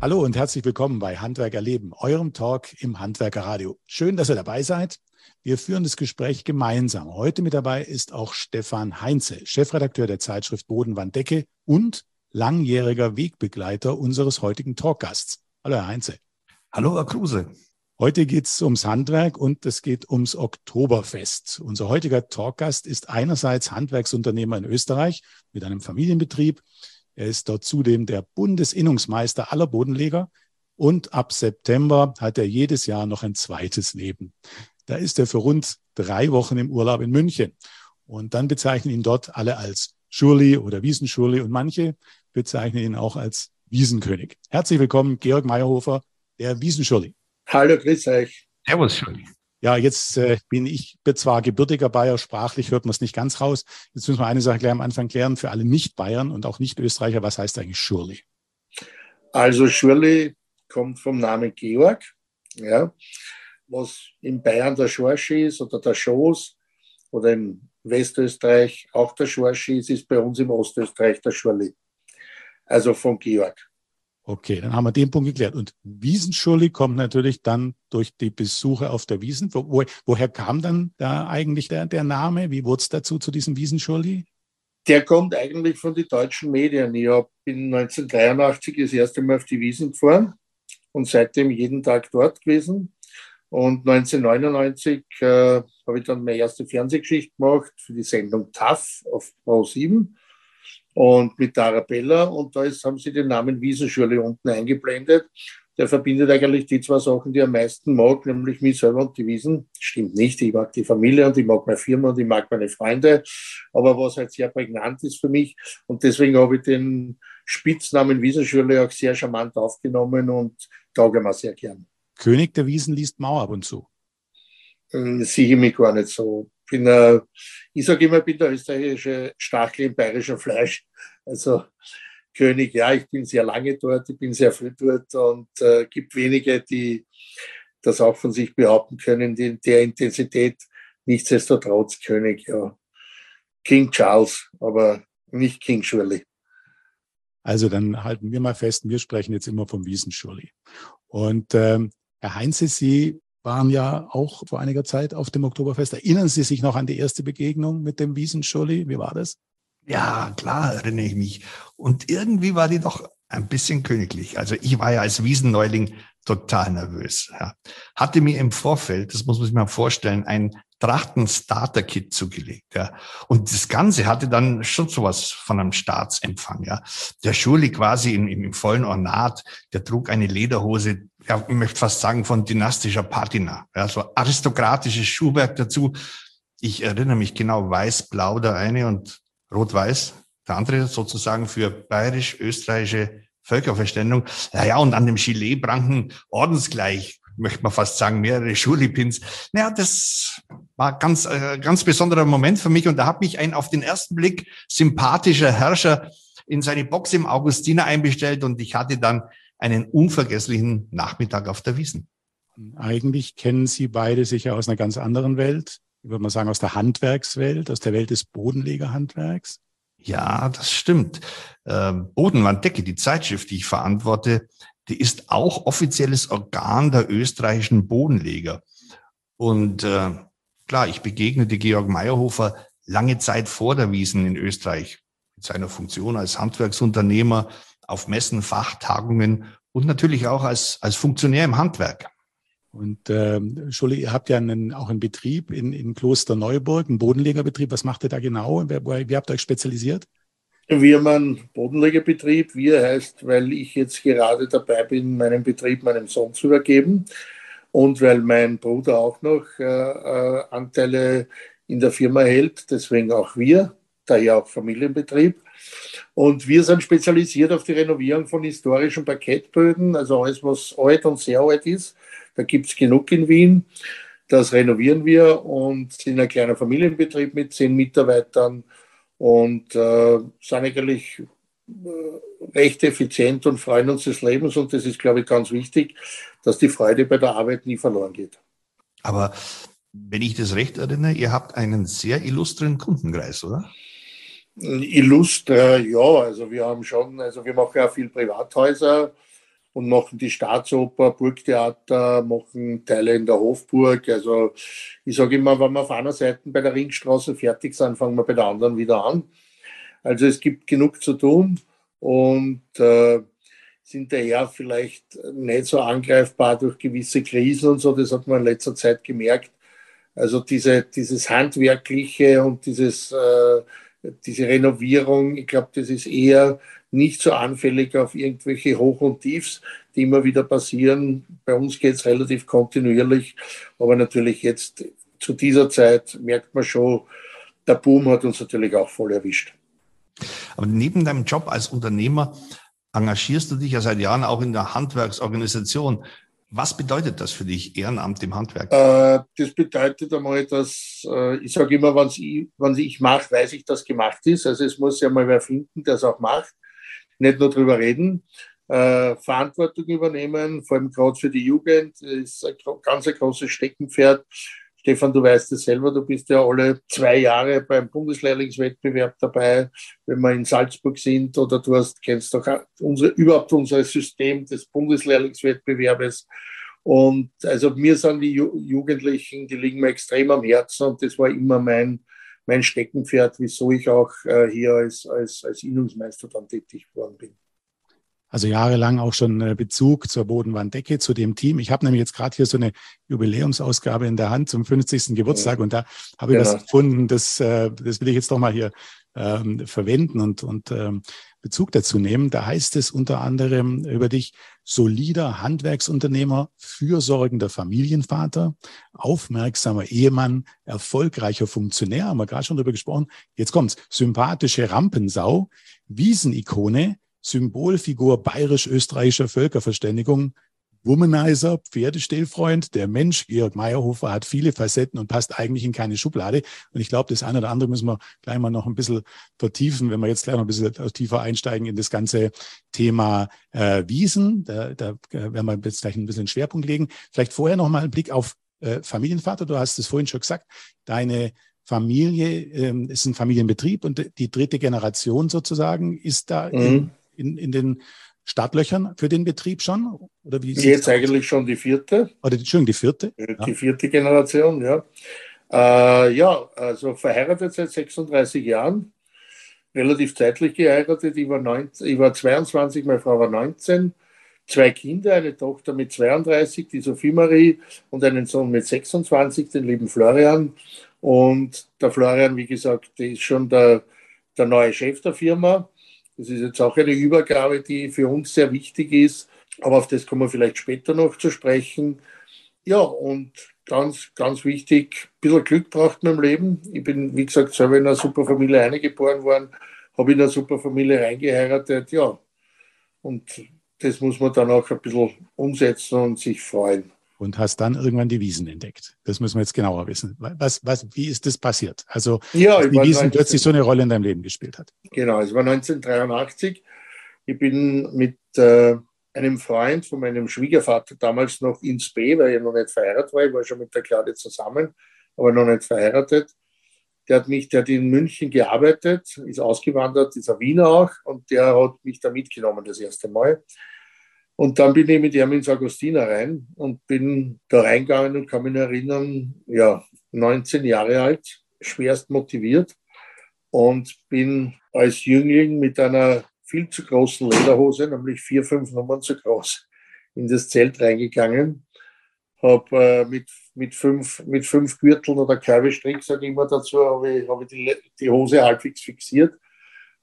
Hallo und herzlich willkommen bei Handwerker Leben, eurem Talk im Handwerkerradio. Schön, dass ihr dabei seid. Wir führen das Gespräch gemeinsam. Heute mit dabei ist auch Stefan Heinze, Chefredakteur der Zeitschrift Bodenwanddecke und langjähriger Wegbegleiter unseres heutigen Talkgasts. Hallo, Herr Heinze. Hallo, Herr Kruse. Heute geht es ums Handwerk und es geht ums Oktoberfest. Unser heutiger Talkgast ist einerseits Handwerksunternehmer in Österreich mit einem Familienbetrieb, er ist dort zudem der Bundesinnungsmeister aller Bodenleger und ab September hat er jedes Jahr noch ein zweites Leben. Da ist er für rund drei Wochen im Urlaub in München. Und dann bezeichnen ihn dort alle als Schurli oder Wiesenschurli und manche bezeichnen ihn auch als Wiesenkönig. Herzlich willkommen, Georg Meyerhofer, der Wiesenschurli. Hallo, grüß euch. Servus, Schurli. Ja, jetzt äh, bin ich zwar gebürtiger Bayer, sprachlich hört man es nicht ganz raus. Jetzt müssen wir eine Sache gleich am Anfang klären, für alle Nicht-Bayern und auch Nicht-Österreicher, was heißt eigentlich Schurli? Also Schurli kommt vom Namen Georg, ja, was in Bayern der Schorsch ist oder der Schoß oder in Westösterreich auch der Schorsch ist, ist bei uns im Ostösterreich der Schurli. Also von Georg. Okay, dann haben wir den Punkt geklärt. Und Wiesenschurli kommt natürlich dann durch die Besuche auf der Wiesen. Wo, woher kam dann da eigentlich der, der Name? Wie wurde es dazu zu diesem Wiesenschurli? Der kommt eigentlich von den deutschen Medien. Ich bin 1983 das erste Mal auf die Wiesen gefahren und seitdem jeden Tag dort gewesen. Und 1999 äh, habe ich dann meine erste Fernsehgeschichte gemacht für die Sendung TAF auf Pro 7 und mit Arabella. Und da ist, haben sie den Namen Wiesenschule unten eingeblendet. Der verbindet eigentlich die zwei Sachen, die er am meisten mag, nämlich mich selber und die Wiesen. Stimmt nicht, ich mag die Familie und ich mag meine Firma und ich mag meine Freunde. Aber was halt sehr prägnant ist für mich. Und deswegen habe ich den Spitznamen Wiesenschule auch sehr charmant aufgenommen und tauge mir sehr gern. König der Wiesen liest Mauer ab und zu. Hm, sehe ich mich gar nicht so bin, äh, ich sage immer, ich bin der österreichische Stachel im bayerischen Fleisch. Also König, ja, ich bin sehr lange dort, ich bin sehr früh dort und äh, gibt wenige, die das auch von sich behaupten können, die in der Intensität. Nichtsdestotrotz König, ja. King Charles, aber nicht King Shirley. Also dann halten wir mal fest, wir sprechen jetzt immer vom Wiesenschurli. Und ähm, Herr Heinze, Sie waren ja auch vor einiger Zeit auf dem Oktoberfest. Erinnern Sie sich noch an die erste Begegnung mit dem Wiesenschulli? Wie war das? Ja, klar erinnere ich mich. Und irgendwie war die doch ein bisschen königlich. Also ich war ja als Wiesenneuling total nervös. Ja. Hatte mir im Vorfeld, das muss man sich mal vorstellen, ein Trachten-Starter-Kit zugelegt. Ja. Und das Ganze hatte dann schon sowas von einem Staatsempfang. Ja. Der Schurli quasi im, im vollen Ornat, der trug eine Lederhose, ja, ich möchte fast sagen, von dynastischer Patina. Ja, so aristokratisches Schuhwerk dazu. Ich erinnere mich genau, weiß-blau der eine und rot-weiß der andere sozusagen für bayerisch-österreichische Völkerverständigung. Ja, ja, und an dem Gilet pranken ordensgleich, möchte man fast sagen, mehrere Schulipins. Naja, das war ganz, äh, ganz besonderer Moment für mich und da hat mich ein auf den ersten Blick sympathischer Herrscher in seine Box im Augustiner einbestellt und ich hatte dann einen unvergesslichen Nachmittag auf der Wiesen. Eigentlich kennen Sie beide sicher aus einer ganz anderen Welt. Ich würde mal sagen, aus der Handwerkswelt, aus der Welt des Bodenlegerhandwerks. Ja, das stimmt. Ähm, Bodenwanddecke, die Zeitschrift, die ich verantworte, die ist auch offizielles Organ der österreichischen Bodenleger. Und äh, klar, ich begegnete Georg Meyerhofer lange Zeit vor der Wiesen in Österreich mit seiner Funktion als Handwerksunternehmer auf Messen, Fachtagungen und natürlich auch als, als Funktionär im Handwerk. Und ähm, Schulli, ihr habt ja einen, auch einen Betrieb in, in Kloster Neuburg, einen Bodenlegerbetrieb. Was macht ihr da genau? Wie habt ihr euch spezialisiert? Wir haben einen Bodenlegerbetrieb. Wir heißt, weil ich jetzt gerade dabei bin, meinen Betrieb meinem Sohn zu übergeben und weil mein Bruder auch noch äh, äh, Anteile in der Firma hält, deswegen auch wir, daher auch Familienbetrieb. Und wir sind spezialisiert auf die Renovierung von historischen Parkettböden, also alles, was alt und sehr alt ist. Da gibt es genug in Wien. Das renovieren wir und sind ein kleiner Familienbetrieb mit zehn Mitarbeitern und äh, sind eigentlich äh, recht effizient und freuen uns des Lebens. Und das ist, glaube ich, ganz wichtig, dass die Freude bei der Arbeit nie verloren geht. Aber wenn ich das recht erinnere, ihr habt einen sehr illustren Kundenkreis, oder? Illustre, ja, also wir haben schon, also wir machen ja viel Privathäuser und machen die Staatsoper, Burgtheater, machen Teile in der Hofburg. Also ich sage immer, wenn wir auf einer Seite bei der Ringstraße fertig sind, fangen wir bei der anderen wieder an. Also es gibt genug zu tun und äh, sind daher vielleicht nicht so angreifbar durch gewisse Krisen und so. Das hat man in letzter Zeit gemerkt. Also diese, dieses Handwerkliche und dieses, äh, diese Renovierung, ich glaube, das ist eher nicht so anfällig auf irgendwelche Hoch- und Tiefs, die immer wieder passieren. Bei uns geht es relativ kontinuierlich, aber natürlich jetzt zu dieser Zeit merkt man schon, der Boom hat uns natürlich auch voll erwischt. Aber neben deinem Job als Unternehmer engagierst du dich ja seit Jahren auch in der Handwerksorganisation. Was bedeutet das für dich, Ehrenamt im Handwerk? Äh, das bedeutet einmal, dass äh, ich sage immer, wenn ich, wenn ich mache, weiß ich, dass gemacht ist. Also es muss ja mal wer finden, der es auch macht. Nicht nur drüber reden. Äh, Verantwortung übernehmen, vor allem gerade für die Jugend, ist ein ganz ein großes Steckenpferd. Stefan, du weißt es selber, du bist ja alle zwei Jahre beim Bundeslehrlingswettbewerb dabei, wenn wir in Salzburg sind oder du hast, kennst doch unsere, überhaupt unser System des Bundeslehrlingswettbewerbes. Und also mir sind die Jugendlichen, die liegen mir extrem am Herzen und das war immer mein, mein Steckenpferd, wieso ich auch äh, hier als, als, als Innungsmeister dann tätig geworden bin also jahrelang auch schon äh, Bezug zur Bodenwanddecke, zu dem Team. Ich habe nämlich jetzt gerade hier so eine Jubiläumsausgabe in der Hand zum 50. Geburtstag und da habe ich genau. was gefunden, das, äh, das will ich jetzt doch mal hier ähm, verwenden und, und ähm, Bezug dazu nehmen. Da heißt es unter anderem über dich solider Handwerksunternehmer, fürsorgender Familienvater, aufmerksamer Ehemann, erfolgreicher Funktionär, haben wir gerade schon drüber gesprochen. Jetzt kommt's, sympathische Rampensau, Wiesenikone, Symbolfigur bayerisch-österreichischer Völkerverständigung, Womanizer, Pferdestillfreund, der Mensch, Georg Meyerhofer, hat viele Facetten und passt eigentlich in keine Schublade. Und ich glaube, das eine oder andere müssen wir gleich mal noch ein bisschen vertiefen, wenn wir jetzt gleich noch ein bisschen tiefer einsteigen in das ganze Thema äh, Wiesen. Da, da äh, werden wir jetzt gleich ein bisschen Schwerpunkt legen. Vielleicht vorher noch mal ein Blick auf äh, Familienvater. Du hast es vorhin schon gesagt. Deine Familie ähm, ist ein Familienbetrieb und die dritte Generation sozusagen ist da mhm. in, in, in den Startlöchern für den Betrieb schon? Oder wie Jetzt eigentlich schon die vierte. Oder Entschuldigung, die vierte? Die ja. vierte Generation, ja. Äh, ja, also verheiratet seit 36 Jahren, relativ zeitlich geheiratet. Ich war, 19, ich war 22, meine Frau war 19. Zwei Kinder, eine Tochter mit 32, die Sophie Marie, und einen Sohn mit 26, den lieben Florian. Und der Florian, wie gesagt, der ist schon der, der neue Chef der Firma. Das ist jetzt auch eine Übergabe, die für uns sehr wichtig ist, aber auf das kommen wir vielleicht später noch zu sprechen. Ja, und ganz, ganz wichtig, ein bisschen Glück braucht man im Leben. Ich bin, wie gesagt, selber in einer super Familie eingeboren worden, habe in einer super Familie reingeheiratet, ja. Und das muss man dann auch ein bisschen umsetzen und sich freuen und hast dann irgendwann die Wiesen entdeckt. Das müssen wir jetzt genauer wissen. Was, was, wie ist das passiert? Also, ja, die Wiesen 19, plötzlich so eine Rolle in deinem Leben gespielt hat. Genau, es war 1983. Ich bin mit äh, einem Freund von meinem Schwiegervater damals noch ins B, weil ich noch nicht verheiratet war. Ich war schon mit der Claudia zusammen, aber noch nicht verheiratet. Der hat mich, der hat in München gearbeitet, ist ausgewandert, ist ein Wiener auch und der hat mich da mitgenommen das erste Mal. Und dann bin ich mit ihm ins Augustiner rein und bin da reingegangen und kann mich erinnern, ja, 19 Jahre alt, schwerst motiviert und bin als Jüngling mit einer viel zu großen Lederhose, nämlich vier, fünf Nummern zu groß, in das Zelt reingegangen. Habe äh, mit, mit, fünf, mit fünf Gürteln oder Körbestrick, sage ich immer dazu, habe ich, hab ich die, die Hose halbwegs fixiert.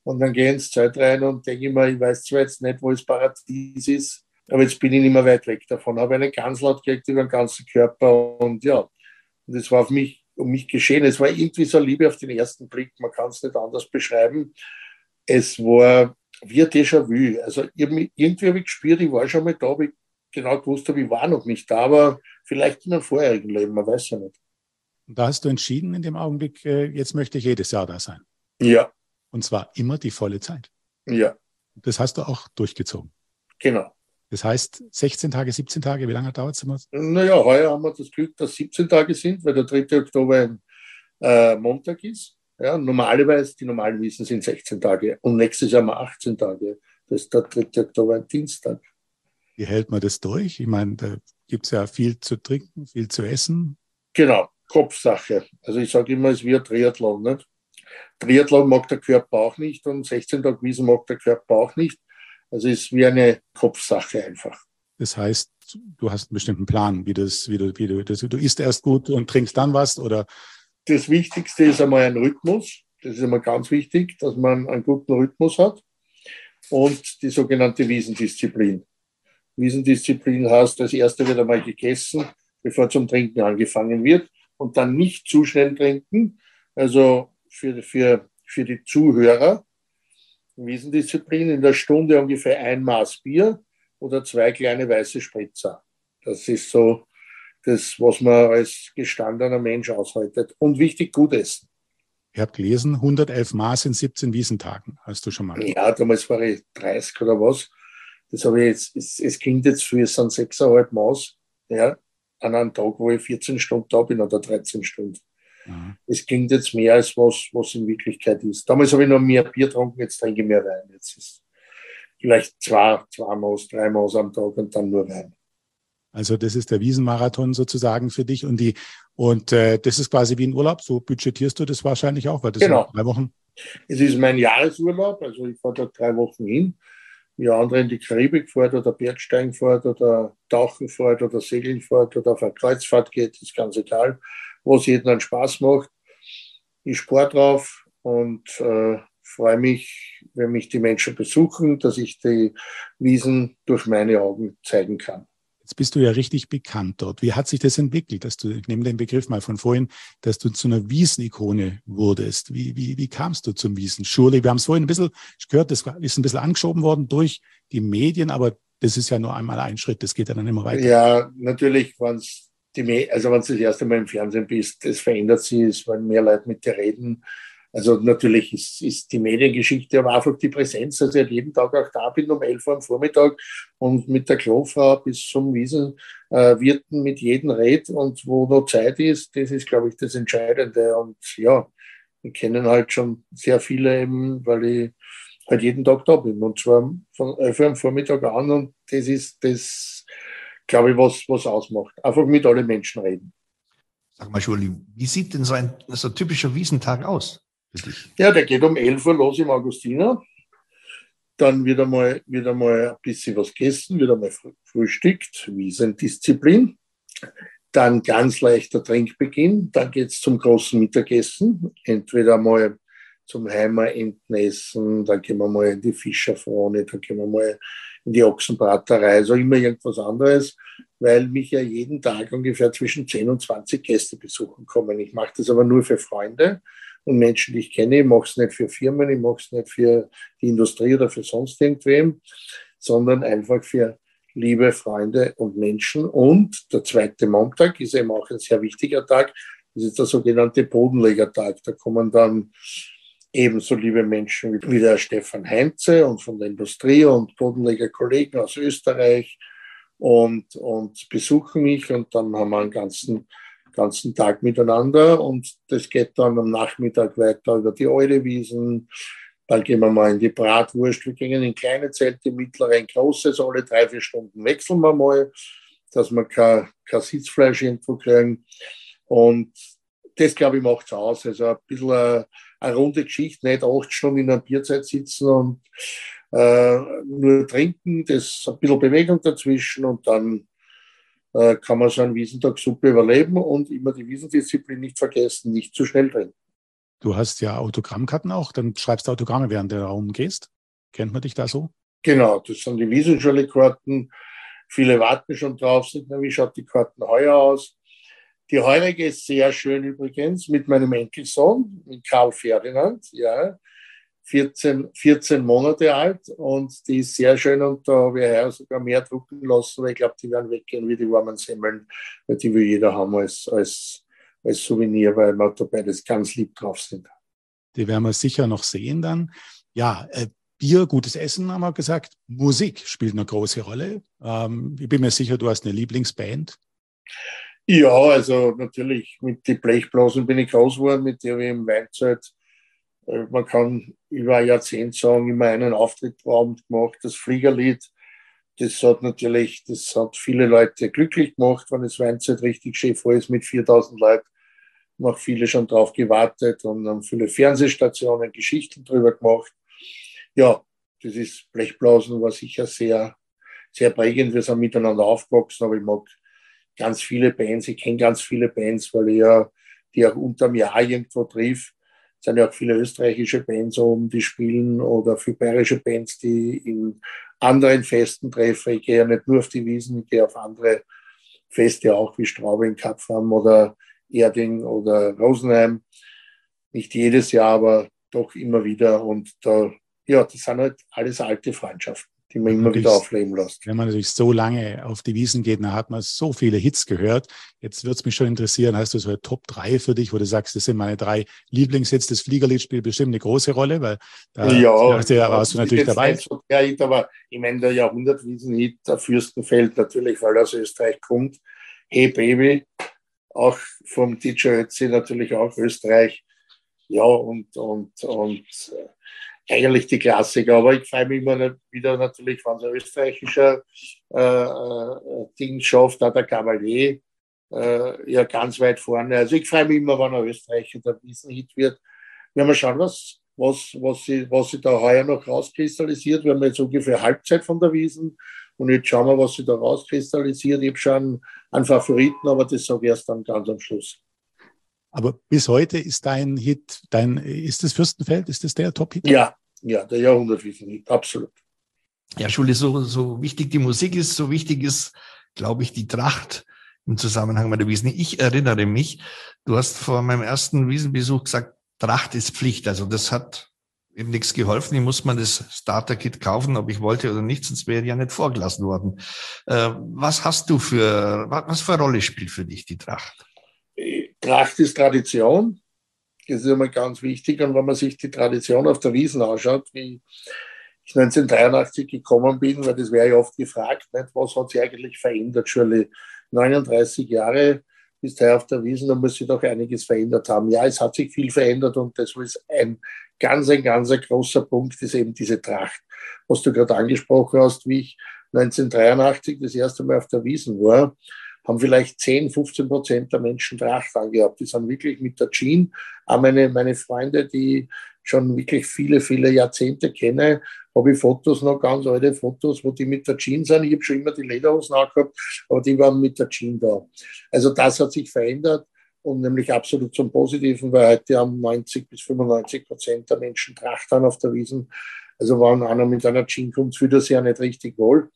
Und dann gehe ich ins Zelt rein und denke immer, ich weiß zwar jetzt nicht, wo das Paradies ist, aber jetzt bin ich nicht mehr weit weg davon. Habe eine Ganzlaut gekriegt über den ganzen Körper und ja, und das war auf mich, um mich geschehen. Es war irgendwie so Liebe auf den ersten Blick, man kann es nicht anders beschreiben. Es war wie ein Déjà-vu. Also irgendwie habe ich gespürt, ich war schon mal da, aber ich genau gewusst habe, ich war noch nicht da, aber vielleicht in einem vorherigen Leben, man weiß ja nicht. Und da hast du entschieden in dem Augenblick, äh, jetzt möchte ich jedes Jahr da sein. Ja. Und zwar immer die volle Zeit. Ja. Das hast du auch durchgezogen. Genau. Das heißt 16 Tage, 17 Tage, wie lange dauert es immer? Naja, heuer haben wir das Glück, dass 17 Tage sind, weil der 3. Oktober ein äh, Montag ist. Ja, normalerweise, die normalen Wiesen sind 16 Tage und nächstes Jahr wir 18 Tage. Das ist der 3. Oktober ein Dienstag. Wie hält man das durch? Ich meine, da gibt es ja viel zu trinken, viel zu essen. Genau, Kopfsache. Also ich sage immer, es ist wie ein Triathlon. Nicht? Triathlon mag der Körper auch nicht und 16 Tage Wiesen mag der Körper auch nicht. Also es ist wie eine Kopfsache einfach. Das heißt, du hast einen bestimmten Plan, wie das, wie du, wie du, das, du isst erst gut und trinkst dann was oder? Das Wichtigste ist einmal ein Rhythmus. Das ist immer ganz wichtig, dass man einen guten Rhythmus hat. Und die sogenannte Wiesendisziplin. Wiesendisziplin heißt, das erste wird einmal gegessen, bevor zum Trinken angefangen wird und dann nicht zu schnell trinken. Also für, für, für die Zuhörer, Wiesendisziplin in der Stunde ungefähr ein Maß Bier oder zwei kleine weiße Spritzer. Das ist so das, was man als gestandener Mensch aushaltet. Und wichtig, gut essen. Ich habe gelesen, 111 Maß in 17 Wiesentagen. Hast du schon mal? Ja, damals war ich 30 oder was. Das habe ich jetzt, es, es klingt jetzt für, es sind 6,5 Maß, ja, an einem Tag, wo ich 14 Stunden da bin oder 13 Stunden. Mhm. Es klingt jetzt mehr als was, was in Wirklichkeit ist. Damals habe ich noch mehr Bier getrunken, jetzt trinke ich mehr Wein. Jetzt ist vielleicht zwei, zwei Maß, drei Maß am Tag und dann nur Wein. Also das ist der Wiesenmarathon sozusagen für dich und die und äh, das ist quasi wie ein Urlaub. So budgetierst du das wahrscheinlich auch, weil das genau. sind drei Wochen. Es ist mein Jahresurlaub, also ich fahre da drei Wochen hin. Wie andere in die Karibik fährt oder Bergsteigen fährt oder Tauchen fährt oder Segeln fährt oder auf eine Kreuzfahrt geht, ist ganz egal, was jedem einen Spaß macht. Ich spare drauf und äh, freue mich, wenn mich die Menschen besuchen, dass ich die Wiesen durch meine Augen zeigen kann. Jetzt bist du ja richtig bekannt dort. Wie hat sich das entwickelt, dass du, ich nehme den Begriff mal von vorhin, dass du zu einer Wiesenikone wurdest? Wie, wie, wie kamst du zum Wiesen? Surely, wir haben es vorhin ein bisschen gehört, das ist ein bisschen angeschoben worden durch die Medien, aber das ist ja nur einmal ein Schritt, das geht ja dann immer weiter. Ja, natürlich, wenn es die, also wenn du das erste Mal im Fernsehen bist, das verändert sich, es wollen mehr Leute mit dir reden. Also natürlich ist, ist die Mediengeschichte, aber einfach die Präsenz, dass ich halt jeden Tag auch da bin um 11 Uhr am Vormittag und mit der Klofrau bis zum Wiesen äh, mit jedem red und wo noch Zeit ist, das ist, glaube ich, das Entscheidende. Und ja, wir kennen halt schon sehr viele eben, weil ich halt jeden Tag da bin und zwar von 11 Uhr am Vormittag an und das ist das, glaube ich, was, was ausmacht. Einfach mit allen Menschen reden. Sag mal, Schuli, wie sieht denn so ein, so ein typischer Wiesentag aus? Ja, der geht um 11 Uhr los im Augustiner. Dann wird einmal, wird einmal ein bisschen was gegessen, wird einmal frühstückt, Wiesendisziplin. Dann ganz leichter Trinkbeginn. Dann geht es zum großen Mittagessen. Entweder mal zum Heimer Entenessen, dann gehen wir mal in die Fischerfrone, dann gehen wir mal in die Ochsenbraterei, also immer irgendwas anderes, weil mich ja jeden Tag ungefähr zwischen 10 und 20 Gäste besuchen kommen. Ich mache das aber nur für Freunde und Menschen, die ich kenne. Ich mache es nicht für Firmen, ich mache es nicht für die Industrie oder für sonst irgendwem, sondern einfach für liebe Freunde und Menschen. Und der zweite Montag ist eben auch ein sehr wichtiger Tag. Das ist der sogenannte Bodenlegertag. Da kommen dann ebenso liebe Menschen wie der Stefan Heinze und von der Industrie und Bodenlegerkollegen aus Österreich und, und besuchen mich und dann haben wir einen ganzen ganzen Tag miteinander und das geht dann am Nachmittag weiter über die Eulewiesen. Dann gehen wir mal in die Bratwurst. Wir gehen in kleine Zelte, mittlere, in große. So alle drei, vier Stunden wechseln wir mal, dass wir kein, kein Sitzfleisch irgendwo kriegen. Und das, glaube ich, macht es aus. Also ein bisschen eine, runde Geschichte, nicht acht Stunden in einer Bierzeit sitzen und äh, nur trinken, das ein bisschen Bewegung dazwischen und dann äh, kann man so einen Wiesentag super überleben und immer die Wiesendisziplin nicht vergessen, nicht zu schnell trinken. Du hast ja Autogrammkarten auch, dann schreibst du Autogramme, während du Raum gehst. Kennt man dich da so? Genau, das sind die Wiesenschule-Karten. Viele warten schon drauf, sind, wie schaut die Karten heuer aus? Die heurige ist sehr schön übrigens mit meinem Enkelsohn, mit Karl Ferdinand. Ja, 14, 14 Monate alt und die ist sehr schön und da habe ich heuer sogar mehr drucken lassen, weil ich glaube, die werden weggehen wie die warmen Semmeln, weil die will jeder haben als, als, als Souvenir, weil wir da beides ganz lieb drauf sind. Die werden wir sicher noch sehen dann. Ja, äh, Bier, gutes Essen haben wir gesagt. Musik spielt eine große Rolle. Ähm, ich bin mir sicher, du hast eine Lieblingsband. Ja, also natürlich mit den Blechblasen bin ich groß geworden, mit der wir im Weinzeit äh, man kann über ein Jahrzehnt sagen, immer einen Auftritt gemacht, das Fliegerlied das hat natürlich, das hat viele Leute glücklich gemacht, wenn das Weinzeit richtig schön voll ist mit 4000 Leuten. Haben viele schon drauf gewartet und haben viele Fernsehstationen Geschichten drüber gemacht. Ja, das ist Blechblasen war sicher sehr, sehr prägend. Wir sind miteinander aufgewachsen, aber ich mag ganz viele Bands. Ich kenne ganz viele Bands, weil ich ja die auch unterm Jahr irgendwo triff. Es sind ja auch viele österreichische Bands oben, die spielen oder viele bayerische Bands, die in anderen Festen treffe. Ich gehe ja nicht nur auf die Wiesen, ich gehe auf andere Feste auch wie Straubing, Kapfam oder Erding oder Rosenheim. Nicht jedes Jahr, aber doch immer wieder. Und da, ja, das sind halt alles alte Freundschaften die man immer wieder aufleben lässt. Wenn man natürlich so lange auf die Wiesen geht, dann hat man so viele Hits gehört. Jetzt würde es mich schon interessieren, hast du so eine Top 3 für dich, wo du sagst, das sind meine drei Lieblingshits. Das Fliegerlied spielt bestimmt eine große Rolle, weil da ja, ja, warst du natürlich dabei. So der Hit, aber ich meine, der Jahrhundertwiesen-Hit, der Fürstenfeld natürlich, weil er aus Österreich kommt. Hey Baby, auch vom DJ Ötzi natürlich auch Österreich. Ja, und, und, und äh, eigentlich die Klassiker. Aber ich freue mich immer wieder natürlich, wenn so ein österreichischer äh, äh, Ding schafft, auch der Cavalier, äh, ja ganz weit vorne. Also ich freue mich immer, wenn ein Österreicher der Wiesenhit wird. Wenn wir schauen, was, was, was, sie, was sie da heuer noch rauskristallisiert. Wir haben jetzt ungefähr Halbzeit von der Wiesen. Und jetzt schauen wir, was sie da rauskristallisiert. Ich habe schon einen Favoriten, aber das sage ich erst dann ganz am Schluss. Aber bis heute ist dein Hit, dein, ist das Fürstenfeld, ist das der Top-Hit? Ja, ja, der Jahrhundertwiesen-Hit, absolut. Ja, Schule, so, so wichtig die Musik ist, so wichtig ist, glaube ich, die Tracht im Zusammenhang mit der Wiesen. Ich erinnere mich, du hast vor meinem ersten Wiesenbesuch gesagt, Tracht ist Pflicht. Also das hat eben nichts geholfen. Ich muss man das Starter-Kit kaufen, ob ich wollte oder nicht, sonst wäre ja nicht vorgelassen worden. Äh, was hast du für, was für eine Rolle spielt für dich die Tracht? Tracht ist Tradition. Das ist immer ganz wichtig. Und wenn man sich die Tradition auf der Wiesen anschaut, wie ich 1983 gekommen bin, weil das wäre ja oft gefragt, nicht, was hat sich eigentlich verändert? Shirley, 39 Jahre bist du auf der Wiesen, da muss sich doch einiges verändert haben. Ja, es hat sich viel verändert und das ist ein ganz, ein ganz großer Punkt, ist eben diese Tracht. Was du gerade angesprochen hast, wie ich 1983 das erste Mal auf der Wiesen war, haben vielleicht 10, 15 Prozent der Menschen Tracht angehabt. Die sind wirklich mit der Jean. Auch meine, meine Freunde, die schon wirklich viele, viele Jahrzehnte kenne, habe ich Fotos noch, ganz alte Fotos, wo die mit der Jeans sind. Ich habe schon immer die Lederhosen angehabt, aber die waren mit der Jeans da. Also das hat sich verändert und nämlich absolut zum Positiven, weil heute haben 90 bis 95 Prozent der Menschen Tracht an auf der Wiesen. Also wenn einer mit einer Jeans kommt, fühlt er sich ja nicht richtig wohl.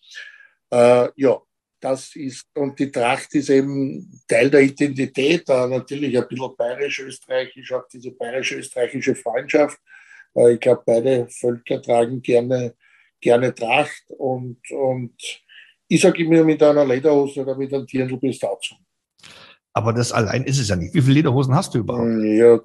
Äh, ja, das ist, und die Tracht ist eben Teil der Identität, da natürlich ein bisschen bayerisch-österreichisch, auch diese bayerisch-österreichische Freundschaft. Äh, ich glaube, beide Völker tragen gerne, gerne Tracht und, und ich sage immer mit einer Lederhose oder mit einem Dirndl bist du auch zu. Aber das allein ist es ja nicht. Wie viele Lederhosen hast du überhaupt? Hm, ja,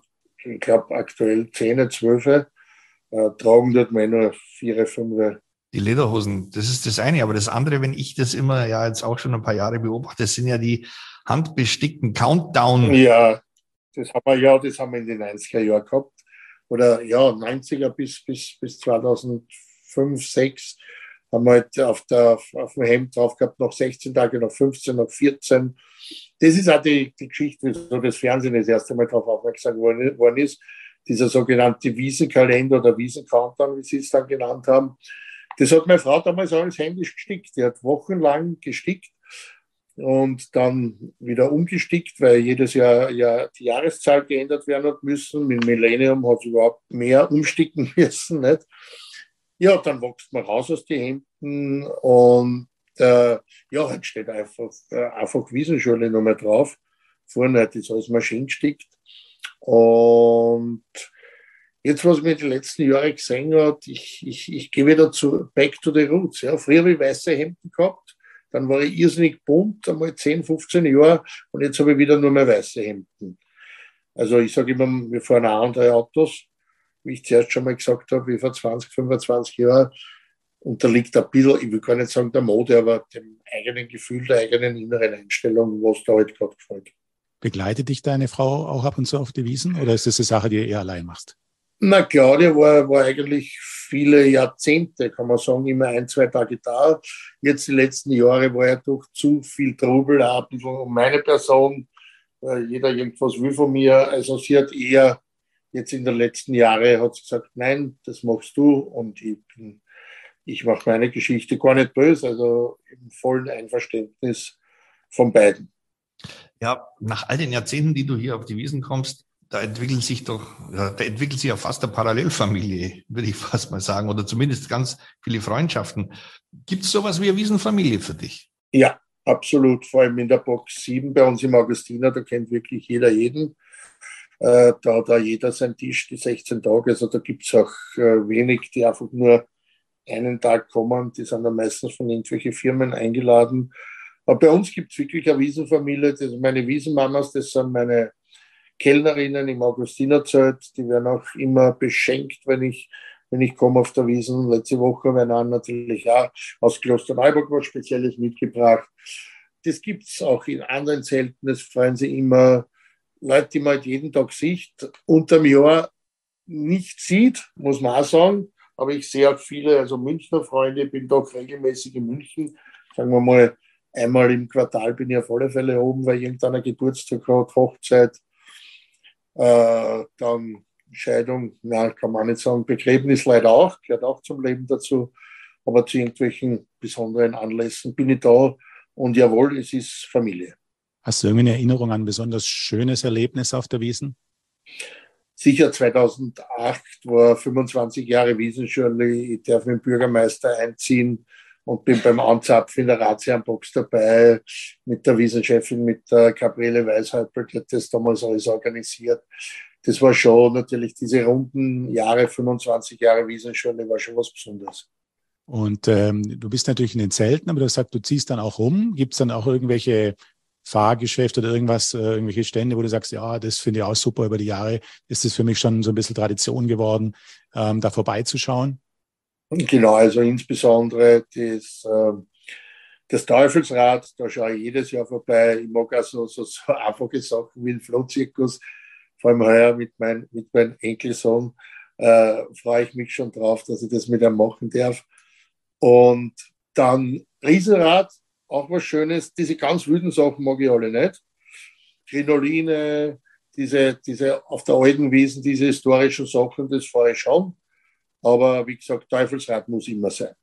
ich glaube aktuell 10, 12. Äh, tragen dort meine 4, 5 die Lederhosen, das ist das eine. Aber das andere, wenn ich das immer ja jetzt auch schon ein paar Jahre beobachte, sind ja die handbestickten Countdown. Ja, das haben wir ja, das haben wir in den 90er Jahren gehabt. Oder ja, 90er bis, bis, bis 2005, 2006 haben wir halt auf, der, auf dem Hemd drauf gehabt, noch 16 Tage, noch 15, noch 14. Das ist auch die, die Geschichte, wieso das Fernsehen das erste Mal darauf aufmerksam worden ist. Dieser sogenannte Wiesenkalender oder Wiesencountdown, wie Sie es dann genannt haben. Das hat meine Frau damals alles händisch gestickt. Die hat wochenlang gestickt und dann wieder umgestickt, weil jedes Jahr ja die Jahreszahl geändert werden hat müssen. Mit Millennium hat sie überhaupt mehr umsticken müssen. Nicht? Ja, dann wächst man raus aus den Hemden und äh, ja, halt steht einfach, äh, einfach Wiesenschule nochmal drauf. Vorne hat das alles Maschinen gestickt. Und Jetzt, was mir die letzten Jahre gesehen hat, ich, ich, ich gehe wieder zu back to the roots. Ja. Früher habe ich weiße Hemden gehabt, dann war ich irrsinnig bunt, einmal 10, 15 Jahre und jetzt habe ich wieder nur mehr weiße Hemden. Also ich sage immer, wir fahren auch andere Autos, wie ich zuerst schon mal gesagt habe, wie vor 20, 25 Jahren. Und da liegt ein bisschen, ich will gar nicht sagen der Mode, aber dem eigenen Gefühl, der eigenen inneren Einstellung, was da halt gerade gefällt. Begleitet dich deine Frau auch ab und zu auf die Wiesen oder ist das eine Sache, die du eher allein machst? Na, Claudia war, war eigentlich viele Jahrzehnte, kann man sagen, immer ein, zwei Tage da. Jetzt die letzten Jahre war ja doch zu viel Trubel, auch ein bisschen um meine Person. Jeder irgendwas will von mir. Also sie hat eher jetzt in den letzten Jahren hat sie gesagt, nein, das machst du und ich bin, ich mache meine Geschichte gar nicht böse, also im vollen Einverständnis von beiden. Ja, nach all den Jahrzehnten, die du hier auf die Wiesen kommst, da entwickelt sich doch, da entwickelt sich ja fast eine Parallelfamilie, würde ich fast mal sagen, oder zumindest ganz viele Freundschaften. Gibt es sowas wie eine Wiesenfamilie für dich? Ja, absolut. Vor allem in der Box 7 bei uns im Augustiner, da kennt wirklich jeder jeden. Äh, da hat auch jeder sein Tisch, die 16 Tage. Also da gibt es auch äh, wenig, die einfach nur einen Tag kommen. Die sind dann meistens von irgendwelchen Firmen eingeladen. Aber bei uns gibt es wirklich eine Wiesenfamilie. Das sind meine Wiesenmamas, das sind meine Kellnerinnen im Augustinerzelt, die werden auch immer beschenkt, wenn ich, wenn ich komme auf der Wiesen. Letzte Woche werden natürlich auch aus Klosterneuburg was Spezielles mitgebracht. Das gibt es auch in anderen Zelten. Das freuen sie immer Leute, die man halt jeden Tag sieht, unterm Jahr nicht sieht, muss man auch sagen. Aber ich sehe auch viele, also Münchner Freunde, bin doch regelmäßig in München. Sagen wir mal, einmal im Quartal bin ich auf alle Fälle oben, weil irgendeiner Geburtstag hat, Hochzeit, äh, dann Scheidung, na, kann man nicht sagen, Begräbnis leider auch, gehört auch zum Leben dazu. Aber zu irgendwelchen besonderen Anlässen bin ich da und jawohl, es ist Familie. Hast du irgendwie eine Erinnerung an ein besonders schönes Erlebnis auf der Wiesen? Sicher 2008 war 25 Jahre Wiesenschule. Ich darf mit dem Bürgermeister einziehen und bin beim Anzapfen in der Ratsherrenbox dabei mit der Wiesenchefin, mit der Gabriele Weishäupel, die hat das damals alles organisiert. Das war schon natürlich diese runden Jahre, 25 Jahre Wiesenschule, war schon was Besonderes. Und ähm, du bist natürlich in den Zelten, aber du hast gesagt, du ziehst dann auch rum. Gibt es dann auch irgendwelche Fahrgeschäft oder irgendwas, äh, irgendwelche Stände, wo du sagst, ja, das finde ich auch super über die Jahre, ist es für mich schon so ein bisschen Tradition geworden, ähm, da vorbeizuschauen? Genau, also insbesondere das, äh, das Teufelsrad, da schaue ich jedes Jahr vorbei. Ich mag auch so, so, einfache Sachen wie ein Flohzirkus, vor allem heuer mit, mein, mit meinem Enkelsohn, äh, freue ich mich schon drauf, dass ich das mit ihm machen darf. Und dann Riesenrad, auch was Schönes. Diese ganz wilden Sachen mag ich alle nicht. Krinoline, diese, diese auf der alten Wiesen, diese historischen Sachen, das fahre ich schon. Aber wie gesagt, Teufelsrad muss immer sein.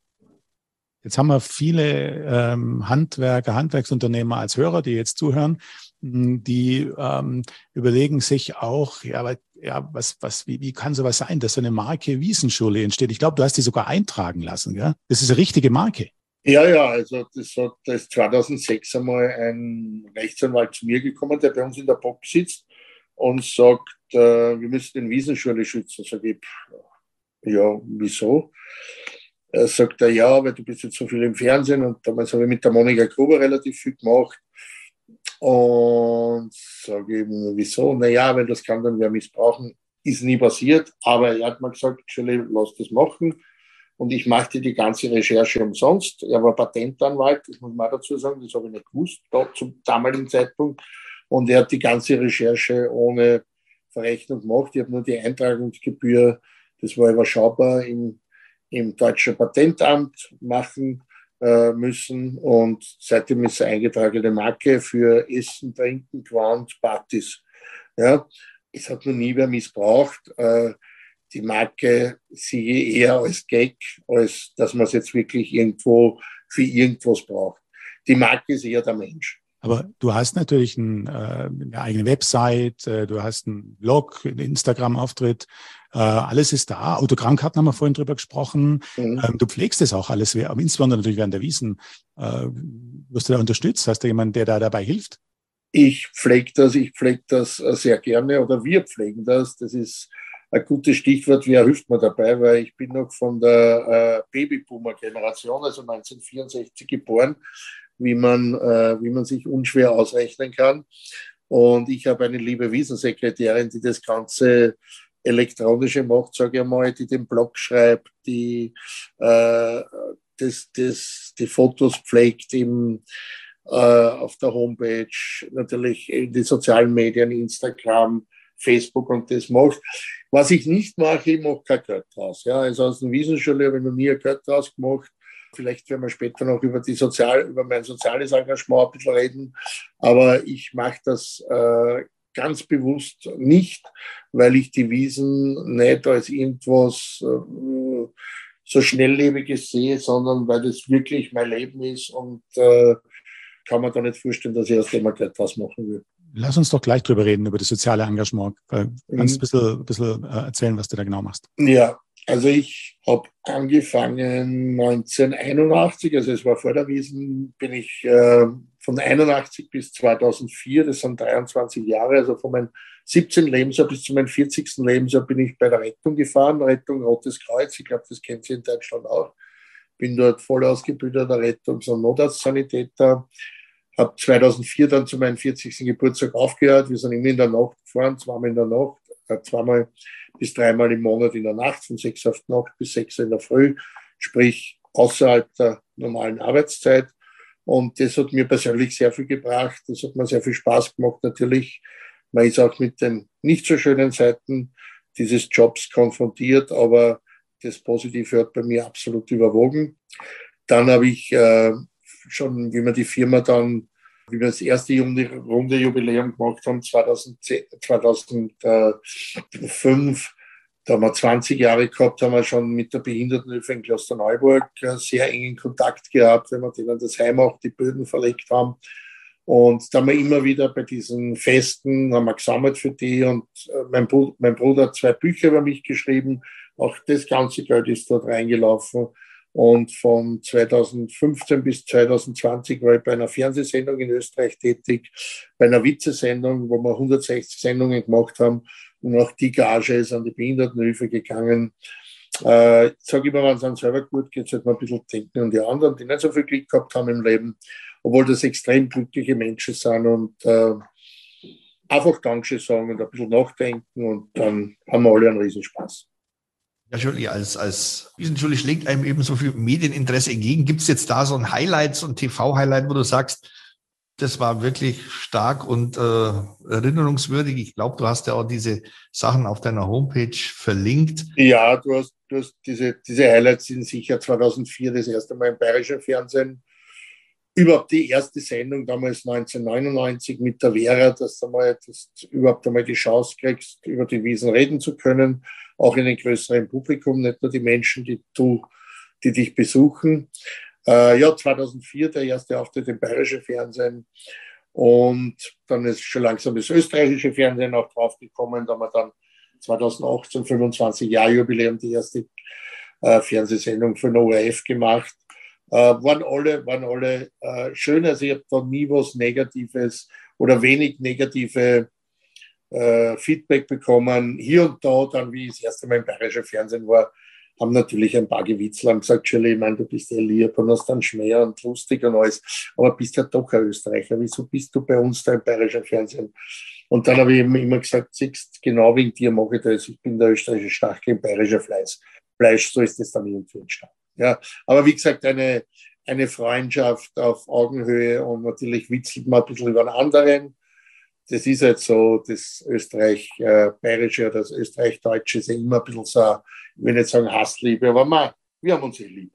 Jetzt haben wir viele ähm, Handwerker, Handwerksunternehmer als Hörer, die jetzt zuhören, die ähm, überlegen sich auch, ja, aber, ja was, was, wie, wie kann sowas sein, dass so eine Marke Wiesenschule entsteht? Ich glaube, du hast die sogar eintragen lassen, gell? Das ist eine richtige Marke. Ja, ja, also das hat das 2006 einmal ein Rechtsanwalt zu mir gekommen, der bei uns in der Box sitzt und sagt, äh, wir müssen den Wiesenschule schützen. Sag ich, ja, wieso? Er sagt er, ja, weil du bist jetzt so viel im Fernsehen und damals habe ich mit der Monika Gruber relativ viel gemacht. Und sage ihm, wieso? Naja, weil das kann dann wer missbrauchen. Ist nie passiert, aber er hat mir gesagt, lass das machen und ich machte die ganze Recherche umsonst. Er war Patentanwalt, das muss man dazu sagen, das habe ich nicht gewusst, da, zum damaligen Zeitpunkt. Und er hat die ganze Recherche ohne Verrechnung gemacht. Ich habe nur die Eintragungsgebühr, das war überschaubar, im, im deutschen Patentamt machen äh, müssen. Und seitdem ist eine eingetragene Marke für Essen, Trinken, Quant, Partys. Ja, es hat noch nie wer missbraucht. Äh, die Marke sehe eher als Gag, als dass man es jetzt wirklich irgendwo für irgendwas braucht. Die Marke ist eher der Mensch. Aber du hast natürlich ein, äh, eine eigene Website, äh, du hast einen Blog, einen Instagram-Auftritt, äh, alles ist da. Autogrammkarten haben wir vorhin drüber gesprochen. Mhm. Ähm, du pflegst das auch alles, insbesondere natürlich während der Wiesen. Äh, wirst du da unterstützt? Hast du jemanden, der da dabei hilft? Ich pflege das, ich pflege das sehr gerne oder wir pflegen das. Das ist ein gutes Stichwort, wer hilft mir dabei, weil ich bin noch von der äh, Babyboomer-Generation, also 1964 geboren, wie man, äh, wie man sich unschwer ausrechnen kann. Und ich habe eine liebe Wiesensekretärin, die das Ganze elektronische macht, sage ich mal, die den Blog schreibt, die äh, das, das, die Fotos pflegt im, äh, auf der Homepage, natürlich in den sozialen Medien, Instagram, Facebook und das macht. Was ich nicht mache, ich mache kein Geld draus. Ja, also aus der Wiesenschule habe ich noch nie ein Geld draus gemacht. Vielleicht werden wir später noch über, die Sozial, über mein soziales Engagement ein bisschen reden. Aber ich mache das äh, ganz bewusst nicht, weil ich die Wiesen nicht als irgendwas äh, so Schnelllebiges sehe, sondern weil das wirklich mein Leben ist und äh, kann man da nicht vorstellen, dass ich aus dem Geld was machen will. Lass uns doch gleich drüber reden, über das soziale Engagement. Kannst du mhm. ein bisschen, ein bisschen äh, erzählen, was du da genau machst? Ja, also ich habe angefangen 1981, also es war vor der Wiesen, bin ich äh, von 81 bis 2004, das sind 23 Jahre, also von meinem 17. Lebensjahr bis zu meinem 40. Lebensjahr bin ich bei der Rettung gefahren, Rettung Rotes Kreuz, ich glaube, das kennt Sie in Deutschland auch. Bin dort voll ausgebildeter Rettungs- und Notarztsanitäter. Habe 2004 dann zu meinem 40. Geburtstag aufgehört. Wir sind immer in der Nacht gefahren, zweimal in der Nacht, zweimal bis dreimal im Monat in der Nacht, von sechs auf die Nacht bis sechs in der Früh, sprich außerhalb der normalen Arbeitszeit. Und das hat mir persönlich sehr viel gebracht. Das hat mir sehr viel Spaß gemacht. Natürlich, man ist auch mit den nicht so schönen Seiten dieses Jobs konfrontiert, aber das Positive hat bei mir absolut überwogen. Dann habe ich äh, schon, wie wir die Firma dann, wie wir das erste Runde Jubiläum gemacht haben, 2010, 2005, da haben wir 20 Jahre gehabt, haben wir schon mit der Behindertenhilfe in Klosterneuburg sehr engen Kontakt gehabt, wenn wir denen das Heim auch die Böden verlegt haben. Und da haben wir immer wieder bei diesen Festen, haben wir gesammelt für die und äh, mein, Bruder, mein Bruder hat zwei Bücher über mich geschrieben. Auch das ganze Geld ist dort reingelaufen. Und von 2015 bis 2020 war ich bei einer Fernsehsendung in Österreich tätig, bei einer Witzesendung, wo wir 160 Sendungen gemacht haben. Und auch die Gage ist an die Behindertenhilfe gegangen. Äh, ich sage immer, wenn es einem selber gut geht, sollte man ein bisschen denken an die anderen, die nicht so viel Glück gehabt haben im Leben, obwohl das extrem glückliche Menschen sind und äh, einfach Dankeschön sagen und ein bisschen nachdenken und dann haben wir alle einen Riesenspaß. Ja, Julie, als, als Wiesenschule schlägt einem eben so viel Medieninteresse entgegen. Gibt es jetzt da so ein Highlight, so ein TV-Highlight, wo du sagst, das war wirklich stark und äh, erinnerungswürdig. Ich glaube, du hast ja auch diese Sachen auf deiner Homepage verlinkt. Ja, du hast, du hast diese, diese Highlights sind sicher 2004 das erste Mal im bayerischen Fernsehen. Überhaupt die erste Sendung damals 1999 mit der Vera, dass du mal dass du überhaupt einmal die Chance kriegst, über die Wiesen reden zu können, auch in einem größeren Publikum, nicht nur die Menschen, die du, die dich besuchen. Äh, ja, 2004 der erste Auftritt im bayerischen Fernsehen. Und dann ist schon langsam das österreichische Fernsehen auch draufgekommen. Da wir dann 2018, 25 Jahre Jubiläum, die erste äh, Fernsehsendung für den ORF gemacht. Äh, waren alle, waren alle äh, schön. Also ich habe da nie was Negatives oder wenig negative äh, Feedback bekommen. Hier und da, dann wie ich das erste Mal im bayerischen Fernsehen war, haben natürlich ein paar Gewitzler gesagt, Shirley, ich meine, du bist ja lieb und hast dann Schmäh und lustig und alles, aber bist ja doch ein Österreicher. Wieso bist du bei uns da im bayerischen Fernsehen? Und dann habe ich immer gesagt, siehst, genau wegen dir mache ich das. Ich bin der österreichische Stachel im bayerischen Fleiß. Fleisch, so ist das dann irgendwie entstanden. Ja, aber wie gesagt, eine, eine Freundschaft auf Augenhöhe und natürlich witzelt man ein bisschen über den anderen das ist halt so, das Österreich-Bayerische oder das Österreich-Deutsche ist ja immer ein bisschen so, ich will nicht sagen Hassliebe, aber man, wir haben uns eh lieb.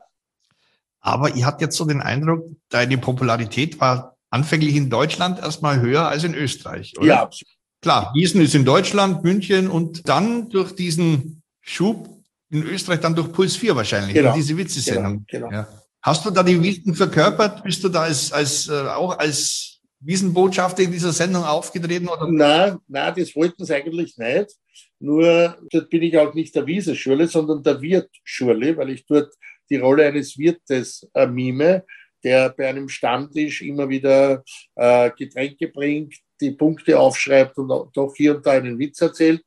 Aber ihr habt jetzt so den Eindruck, deine Popularität war anfänglich in Deutschland erstmal höher als in Österreich, oder? Ja, absolut. Klar, Gießen ist in Deutschland, München und dann durch diesen Schub in Österreich dann durch Puls 4 wahrscheinlich, genau. diese Witzesendung. Genau, genau. Ja. Hast du da die Wiesen verkörpert? Bist du da als, als, äh, auch als Wiesenbotschafter in dieser Sendung aufgetreten? Oder? Nein, nein, das wollten sie eigentlich nicht. Nur dort bin ich auch nicht der Wiesenschule, sondern der Wirtschule, weil ich dort die Rolle eines Wirtes äh, mime, der bei einem Stammtisch immer wieder äh, Getränke bringt, die Punkte aufschreibt und doch hier und da einen Witz erzählt.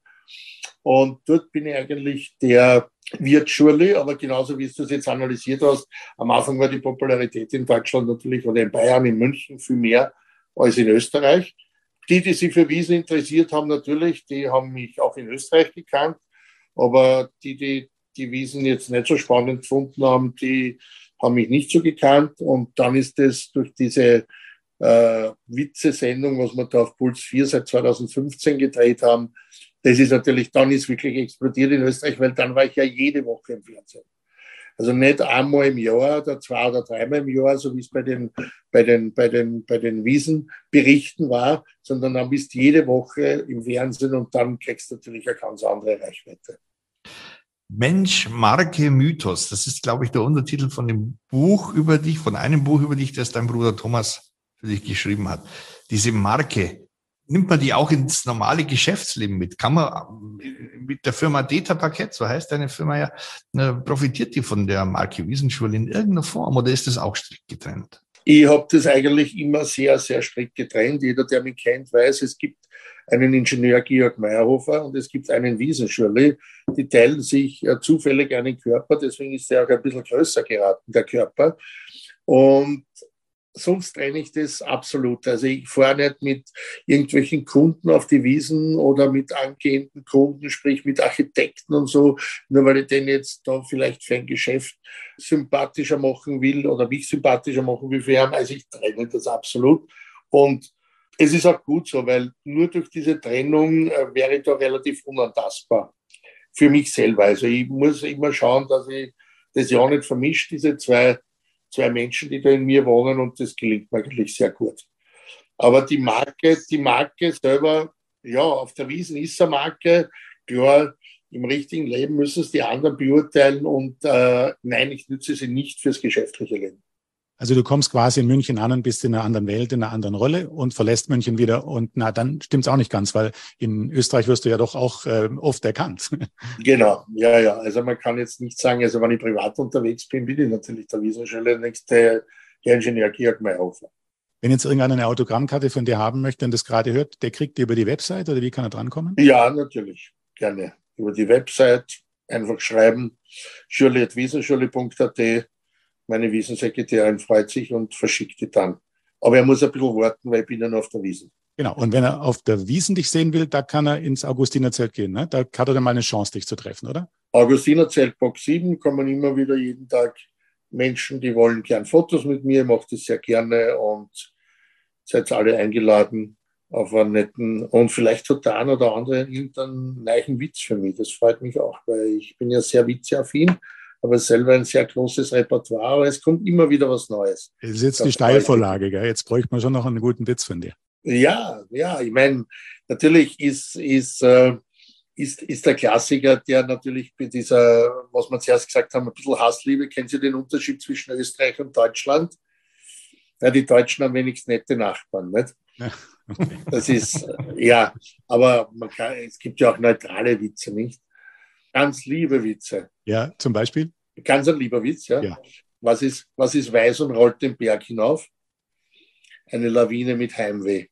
Und dort bin ich eigentlich der Wirtschule, aber genauso wie du es jetzt analysiert hast, am Anfang war die Popularität in Deutschland natürlich oder in Bayern, in München viel mehr als in Österreich. Die, die sich für Wiesen interessiert haben, natürlich, die haben mich auch in Österreich gekannt. Aber die, die die Wiesen jetzt nicht so spannend gefunden haben, die haben mich nicht so gekannt. Und dann ist es durch diese äh, Witze-Sendung, was wir da auf Puls 4 seit 2015 gedreht haben, das ist natürlich, dann ist wirklich explodiert in Österreich, weil dann war ich ja jede Woche im Fernsehen. Also nicht einmal im Jahr oder zwei oder dreimal im Jahr, so wie es bei den, bei den, bei den, bei den Wiesenberichten war, sondern dann bist du jede Woche im Fernsehen und dann kriegst du natürlich eine ganz andere Reichweite. Mensch, Marke, Mythos. Das ist, glaube ich, der Untertitel von dem Buch über dich, von einem Buch über dich, das dein Bruder Thomas für dich geschrieben hat. Diese Marke, nimmt man die auch ins normale Geschäftsleben mit? Kann man mit der Firma Data Parkett, so heißt deine Firma ja, profitiert die von der Marke Wiesenschule in irgendeiner Form oder ist das auch strikt getrennt? Ich habe das eigentlich immer sehr, sehr strikt getrennt. Jeder, der mich kennt, weiß, es gibt einen Ingenieur Georg Meyerhofer und es gibt einen Wiesenschürli. Die teilen sich äh, zufällig einen Körper, deswegen ist er auch ein bisschen größer geraten, der Körper. Und sonst trenne ich das absolut. Also ich fahre nicht mit irgendwelchen Kunden auf die Wiesen oder mit angehenden Kunden, sprich mit Architekten und so, nur weil ich den jetzt da vielleicht für ein Geschäft sympathischer machen will oder mich sympathischer machen will für ihn. Also ich trenne das absolut. Und es ist auch gut so, weil nur durch diese Trennung äh, wäre ich da relativ unantastbar für mich selber. Also ich muss immer schauen, dass ich das ja nicht vermische, diese zwei zwei Menschen, die da in mir wohnen und das gelingt mir eigentlich sehr gut. Aber die Marke, die Marke selber, ja, auf der Wiesen ist eine Marke. Klar, im richtigen Leben müssen es die anderen beurteilen und äh, nein, ich nütze sie nicht fürs geschäftliche Leben. Also du kommst quasi in München an und bist in einer anderen Welt, in einer anderen Rolle und verlässt München wieder. Und na, dann stimmt's auch nicht ganz, weil in Österreich wirst du ja doch auch äh, oft erkannt. Genau, ja, ja. Also man kann jetzt nicht sagen, also wenn ich privat unterwegs bin, bin ich natürlich der Wiesenschule nächste Herr Ingenieur Georg Meyerhofer. Wenn jetzt irgendeiner eine Autogrammkarte von dir haben möchte und das gerade hört, der kriegt die über die Website oder wie kann er drankommen? Ja, natürlich. Gerne. Über die Website einfach schreiben, schürli.wiesenschule.at meine Wiesensekretärin freut sich und verschickt die dann. Aber er muss ein bisschen warten, weil ich bin noch auf der Wiesen. Genau. Und wenn er auf der Wiesen dich sehen will, da kann er ins Augustinerzelt gehen. Ne? Da hat er dann mal eine Chance, dich zu treffen, oder? Augustinerzelt Box 7 kommen immer wieder jeden Tag Menschen, die wollen gern Fotos mit mir, mache das sehr gerne und seid alle eingeladen auf einen netten und vielleicht hat der eine oder andere irgendeinen neuen Witz für mich. Das freut mich auch, weil ich bin ja sehr witzeaffin aber selber ein sehr großes Repertoire, aber es kommt immer wieder was Neues. Das ist jetzt die Steilvorlage, gell? Jetzt bräuchte man schon noch einen guten Witz von dir. Ja, ja, ich meine, natürlich ist, ist, äh, ist, ist der Klassiker, der natürlich bei dieser, was wir zuerst gesagt haben, ein bisschen Hassliebe, kennen Sie den Unterschied zwischen Österreich und Deutschland? Ja, die Deutschen haben wenigstens nette Nachbarn, nicht? Ja, okay. Das ist, ja, aber kann, es gibt ja auch neutrale Witze, nicht? Ganz liebe Witze. Ja, zum Beispiel? Ganz ein lieber Witz, ja. ja. Was, ist, was ist weiß und rollt den Berg hinauf? Eine Lawine mit Heimweh.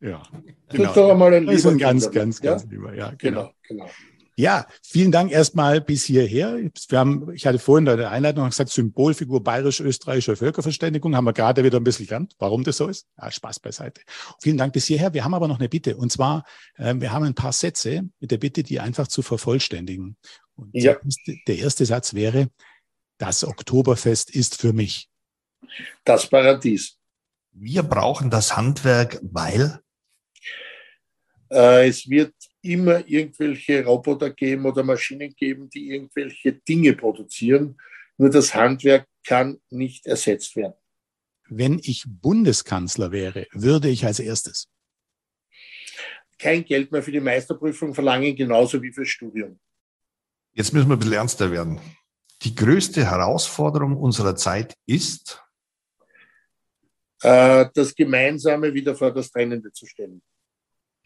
Ja, genau. Das ist doch einmal ein, das ist ein ganz, ganz, ganz ja? lieber. Ja, genau. genau, genau. Ja, vielen Dank erstmal bis hierher. Wir haben, ich hatte vorhin in der Einleitung gesagt, Symbolfigur bayerisch-österreichischer Völkerverständigung, haben wir gerade wieder ein bisschen gelernt, warum das so ist. Ja, Spaß beiseite. Vielen Dank bis hierher. Wir haben aber noch eine Bitte. Und zwar, äh, wir haben ein paar Sätze mit der Bitte, die einfach zu vervollständigen. Und ja. der erste Satz wäre, das Oktoberfest ist für mich. Das Paradies. Wir brauchen das Handwerk, weil es wird immer irgendwelche Roboter geben oder Maschinen geben, die irgendwelche Dinge produzieren. Nur das Handwerk kann nicht ersetzt werden. Wenn ich Bundeskanzler wäre, würde ich als erstes kein Geld mehr für die Meisterprüfung verlangen, genauso wie fürs Studium. Jetzt müssen wir ein bisschen ernster werden. Die größte Herausforderung unserer Zeit ist, äh, das Gemeinsame wieder vor das Trennende zu stellen.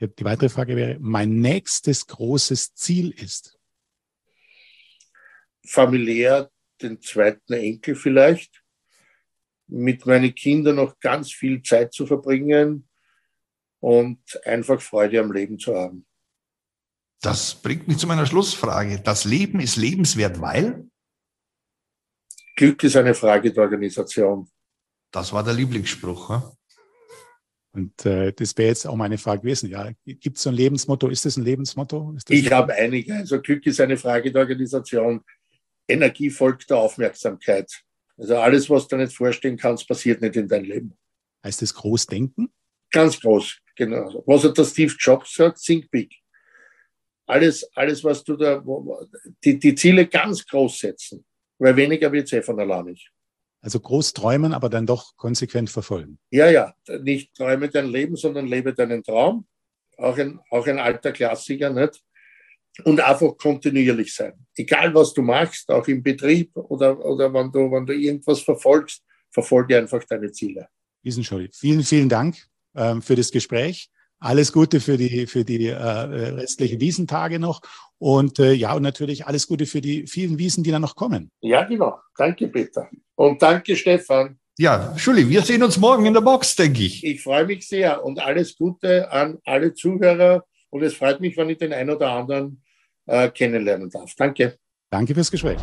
Die weitere Frage wäre, mein nächstes großes Ziel ist? Familiär den zweiten Enkel vielleicht, mit meinen Kindern noch ganz viel Zeit zu verbringen und einfach Freude am Leben zu haben. Das bringt mich zu meiner Schlussfrage. Das Leben ist lebenswert, weil? Glück ist eine Frage der Organisation. Das war der Lieblingsspruch. Hm? Und äh, das wäre jetzt auch meine Frage gewesen. Ja, gibt es so ein Lebensmotto? Ist das ein Lebensmotto? Das ich habe einige. Also Glück ist eine Frage der Organisation. Energie folgt der Aufmerksamkeit. Also alles, was du nicht vorstellen kannst, passiert nicht in deinem Leben. Heißt das Großdenken? Ganz groß, genau. Was hat der Steve Jobs gesagt? Think big. alles, alles, was du da, die, die Ziele ganz groß setzen, weil weniger wird es eh von allein nicht. Also groß träumen, aber dann doch konsequent verfolgen. Ja, ja, nicht träume dein Leben, sondern lebe deinen Traum. Auch ein, auch ein alter Klassiker, nicht? Und einfach kontinuierlich sein. Egal, was du machst, auch im Betrieb oder, oder wenn, du, wenn du irgendwas verfolgst, verfolge einfach deine Ziele. Wiesenscholli, vielen, vielen Dank ähm, für das Gespräch. Alles Gute für die, für die äh, restlichen Wiesentage noch. Und äh, ja, und natürlich alles Gute für die vielen Wiesen, die da noch kommen. Ja, genau. Danke, Peter. Und danke, Stefan. Ja, Schulli, wir sehen uns morgen in der Box, denke ich. Ich freue mich sehr und alles Gute an alle Zuhörer. Und es freut mich, wenn ich den einen oder anderen äh, kennenlernen darf. Danke. Danke fürs Gespräch.